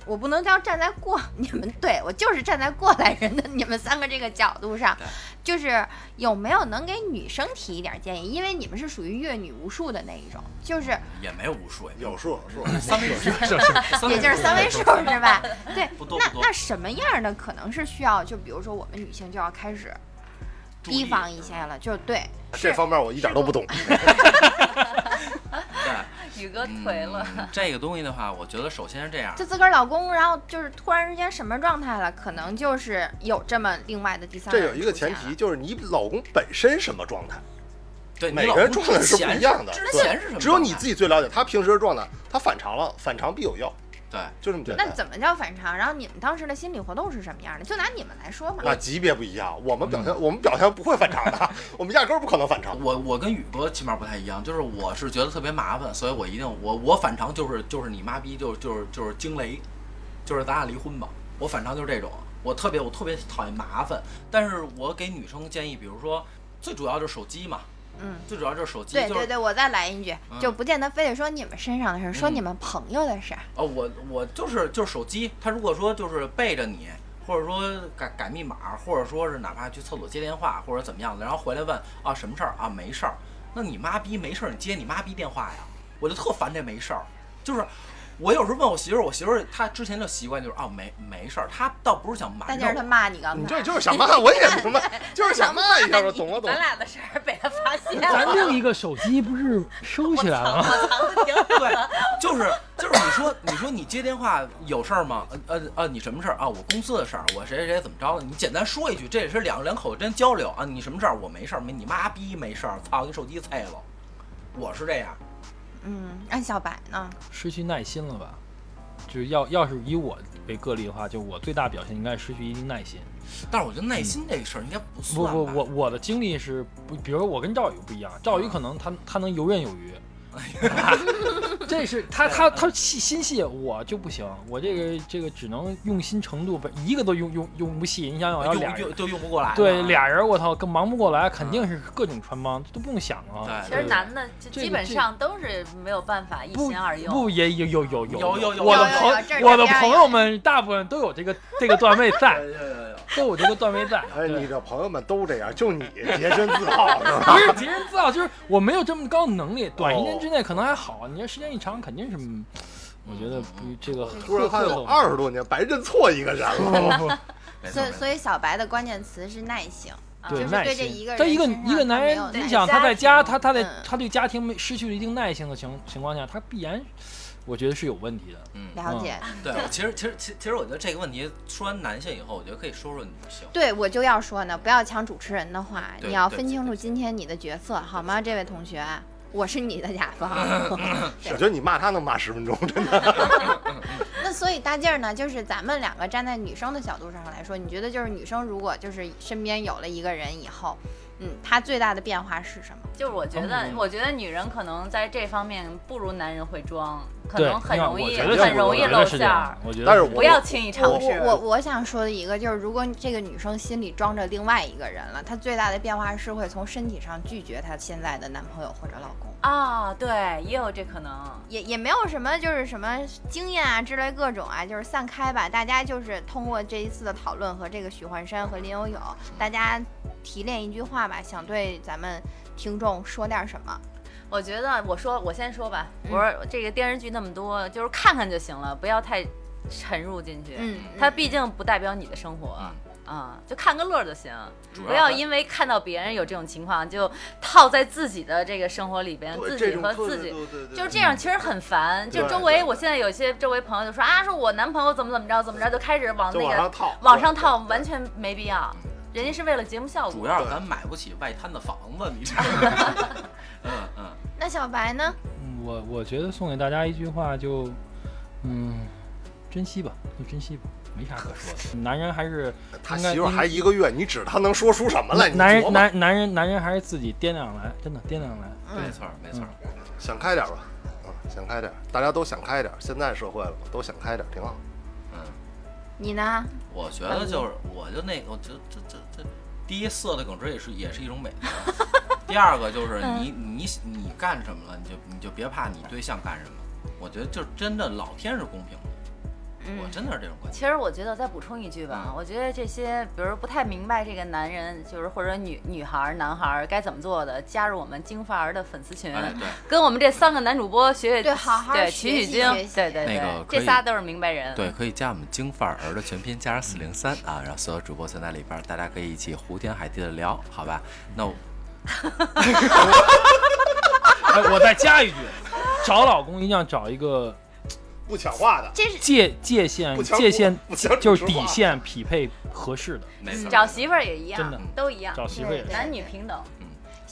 我不能叫站在过 你们对我就是站在过来人的你们三个这个角度上对，就是有没有能给女生提一点建议？因为你们是属于阅女无数的那一种，就是也没有无数，有数有数，三位数，三也就是三位数是吧？对那那什么样的可能是需要？就比如说我们女性就要开始提防一些了，就对，这方面我一点都不懂。对，宇哥颓了。嗯这个东西的话，我觉得首先是这样，就自个儿老公，然后就是突然之间什么状态了，可能就是有这么另外的第三这有一个前提，就是你老公本身什么状态，对每个人状态是不一样的之前是什么？只有你自己最了解他平时的状态。他反常了，反常必有药，对。就这么简单。那怎么叫反常？然后你们当时的心理活动是什么样的？就拿你们来说嘛。那级别不一样，我们表现我们表现不会反常的，我们压根儿不可能反常。我我跟宇哥起码不太一样，就是我是觉得特别麻烦，所以我一定我我反常就是就是你妈逼就就是就是惊雷，就是咱俩离婚吧，我反常就是这种，我特别我特别讨厌麻烦，但是我给女生建议，比如说最主要就是手机嘛，嗯，最主要就是手机，就是对对对，我再来一句，嗯。就不见得非得说你们身上的事儿，说嗯。你们朋友的事儿。哦，我我就是就是手机，他如果说就是背着你，或者说改改密码，或者说是哪怕去厕所接电话或者怎么样的，然后回来问啊什么事儿啊没事儿，那你妈逼没事儿你接你妈逼电话呀，我就特烦这没事儿，就是我有时候问我媳妇儿，我媳妇儿她之前就习惯就是啊没没事儿，她倒不是想瞒但就是他着我，骂你刚才，你这就是想骂，我也明白，就是想骂一下吧，懂了懂了。咱俩的事儿被他发现咱了，另一个手机不是收起来了吗？我藏的挺好。对，就是就是你说你说你接电话有事儿吗？呃呃呃，你什么事儿啊？我公司的事儿，我谁谁谁怎么着了？你简单说一句，这也是两两口子之间交流啊。你什么事儿？我没事儿，没你妈逼没事儿，操，你手机碎了。我是这样，嗯，那小白呢？失去耐心了吧？就是要要是以我为个例的话，就我最大表现应该失去一定耐心。但是我觉得耐心这个事儿应该不不算不。不，我我的经历是不，比如我跟赵宇不一样，赵宇可能他他能游刃有余，这是他他他细心细，我就不行，我这个这个只能用心程度不一个都用用用不细。你想想，要俩人用用就用不过来了。对俩人，我操，更忙不过来，肯定是各种穿帮，都不用想啊。对其实男的基本上都是没有办法一不心二用。不也有有有有有有我的朋我的朋友们大部分都有这个这个段位在，对对对对都有这个段位在。哎，对你的朋友们都这样，就你洁身自好 是吧？不是洁身自好，就是我没有这么高的能力，短一年之内可能还好，你这时间一长，肯定是，嗯我觉得不这个突然发现我二十多年白认错一个人了。所以所以小白的关键词是耐性，就是耐对这心一个人在一个一个男人，你想他在家，他他在嗯他对家庭没失去了一定耐性的情情况下，他必然我觉得是有问题的。嗯，了解。对，其实其实其其实我觉得这个问题说完男性以后，我觉得可以说说女性。对，我就要说呢，不要抢主持人的话，你要分清楚今天你的角色，好吗，这位同学？我是你的甲方。我觉得你骂他能骂十分钟，真的。那所以大劲儿呢，就是咱们两个站在女生的角度上来说，你觉得就是女生如果就是身边有了一个人以后，嗯，她最大的变化是什么？就是我觉得，嗯我觉得女人可能在这方面不如男人会装，可，能很容易很容易露馅儿。我觉得但是我不要轻易尝试。我我我想说的一个就是，如果这个女生心里装着另外一个人了，她最大的变化是会从身体上拒绝她现在的男朋友或者老公。啊，对，也有这可能。也也没有什么，就是什么经验啊之类各种啊，就是散开吧。大家就是通过这一次的讨论和这个许幻山和林有有，大家提炼一句话吧，想对咱们听众说点什么。我觉得，我说我先说吧，嗯我说这个电视剧那么多，就是看看就行了，不要太沉入进去。嗯，它毕竟不代表你的生活。啊、就看个乐儿就行，不要因为看到别人有这种情况，就套在自己的这个生活里边，自己和自己，就是这样，其实很烦。就周围，我现在有些周围朋友就说啊，说我男朋友怎么怎么着，怎么着，就开始往那个往上套，往上套，对对完全没必要。人家是为了节目效果。主要是咱买不起外滩的房子，你知道吗？嗯嗯，那小白呢？嗯我我觉得送给大家一句话就，嗯，珍惜吧，就珍惜吧，没啥可说的。男人还是他媳妇还一个月，你指他能说出什么来？男人男男人男人还是自己掂量来，真的掂量来。没错儿没错儿。想开点吧，嗯，想开点，大家都想开点。现在社会了嘛，都想开点，挺好。嗯，你呢？我觉得就是，我就那个，我就这这这，第一色的耿直也是也是一种美德。第二个就是你你你干什么了，你就你就别怕你对象干什么。我觉得就真的老天是公平的，我真的是这种观点。其实我觉得再补充一句吧，我觉得这些比如不太明白这个男人，就是或者女女孩儿、男孩儿该怎么做的，加入我们京范儿的粉丝群，哎，对，跟我们这三个男主播学学，对好好对取取经对对对，那个这仨都是明白人。对，可以加我们京范儿的全拼加上四零三啊，然后所有主播存在里边儿，大家可以一起胡天海地的聊，好吧？那我 哎，我再加一句，找老公一定要找一个不强化的，这是界界限界限就是底线匹配合适的，没错，找媳妇儿也一样真的，都一样，找媳妇儿也对是。男女平等。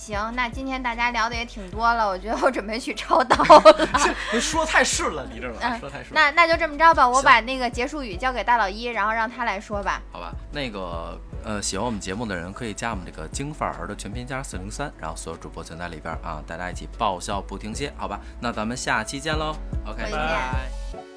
行。那今天大家聊的也挺多了，我觉得我准备去抄刀。您说太顺了，你知道吗？嗯说太顺了。那那就这么着吧，我把那个结束语交给大老一，然后让他来说吧。好吧，那个呃，喜欢我们节目的人可以加我们这个京范儿的全拼加上四零三，然后所有主播全在里边啊，大家一起爆笑不停歇，好吧？那咱们下期见喽，OK，拜拜。